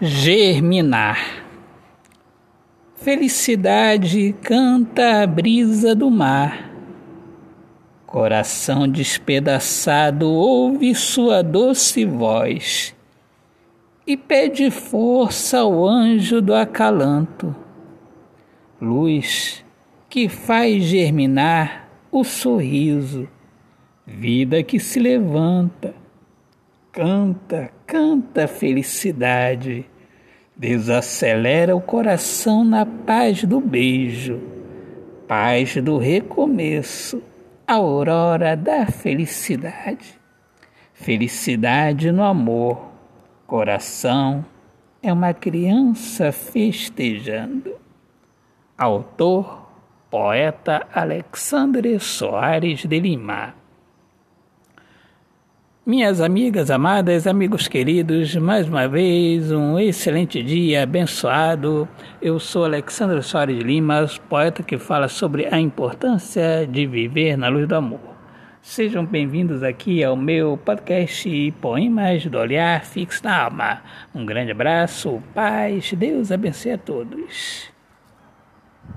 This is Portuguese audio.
Germinar. Felicidade canta a brisa do mar. Coração despedaçado ouve sua doce voz e pede força ao anjo do acalanto. Luz que faz germinar o sorriso, vida que se levanta Canta, canta felicidade. Desacelera o coração na paz do beijo, paz do recomeço, aurora da felicidade. Felicidade no amor, coração é uma criança festejando. Autor, poeta Alexandre Soares de Lima. Minhas amigas amadas, amigos queridos, mais uma vez um excelente dia abençoado. Eu sou Alexandre Soares Lima, poeta que fala sobre a importância de viver na luz do amor. Sejam bem-vindos aqui ao meu podcast Poemas do Olhar Fixo na Alma. Um grande abraço, paz, Deus abençoe a todos.